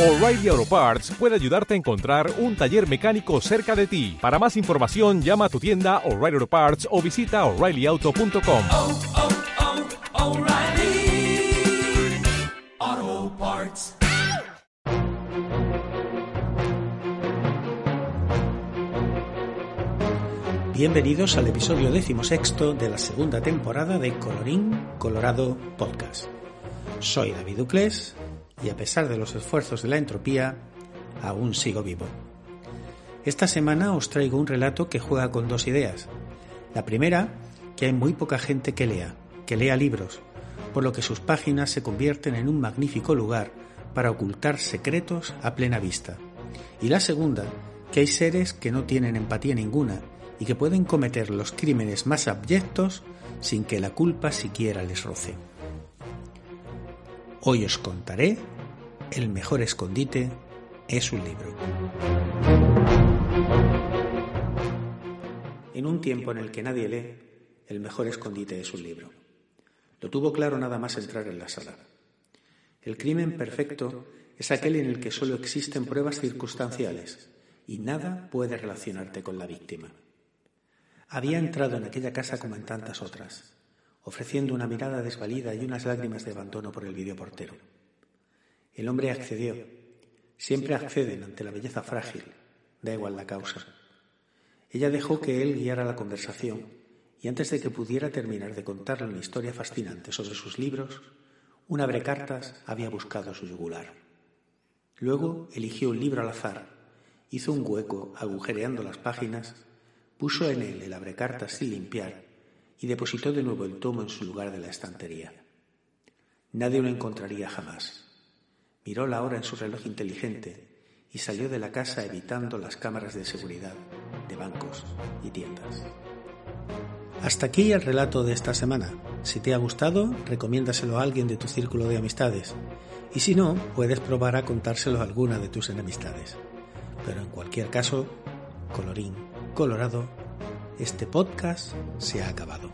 O'Reilly Auto Parts puede ayudarte a encontrar un taller mecánico cerca de ti. Para más información, llama a tu tienda O'Reilly Auto Parts o visita oreillyauto.com. oh, oh, O'Reilly Auto Parts. Bienvenidos al episodio decimosexto de la segunda temporada de Colorín Colorado Podcast. Soy David Ducles y a pesar de los esfuerzos de la entropía, aún sigo vivo. Esta semana os traigo un relato que juega con dos ideas. La primera, que hay muy poca gente que lea, que lea libros, por lo que sus páginas se convierten en un magnífico lugar para ocultar secretos a plena vista. Y la segunda, que hay seres que no tienen empatía ninguna y que pueden cometer los crímenes más abyectos sin que la culpa siquiera les roce. Hoy os contaré El mejor escondite es un libro. En un tiempo en el que nadie lee, el mejor escondite es un libro. Lo tuvo claro nada más entrar en la sala. El crimen perfecto es aquel en el que solo existen pruebas circunstanciales y nada puede relacionarte con la víctima. Había entrado en aquella casa como en tantas otras, ofreciendo una mirada desvalida y unas lágrimas de abandono por el videoportero. El hombre accedió. Siempre acceden ante la belleza frágil, da igual la causa. Ella dejó que él guiara la conversación y antes de que pudiera terminar de contarle una historia fascinante sobre sus libros, un abrecartas había buscado su yugular. Luego eligió un libro al azar, hizo un hueco agujereando las páginas, puso en él el abrecartas sin limpiar y depositó de nuevo el tomo en su lugar de la estantería. Nadie lo encontraría jamás. Miró la hora en su reloj inteligente y salió de la casa evitando las cámaras de seguridad de bancos y tiendas. Hasta aquí el relato de esta semana. Si te ha gustado, recomiéndaselo a alguien de tu círculo de amistades. Y si no, puedes probar a contárselo a alguna de tus enemistades. Pero en cualquier caso, colorín colorado, este podcast se ha acabado.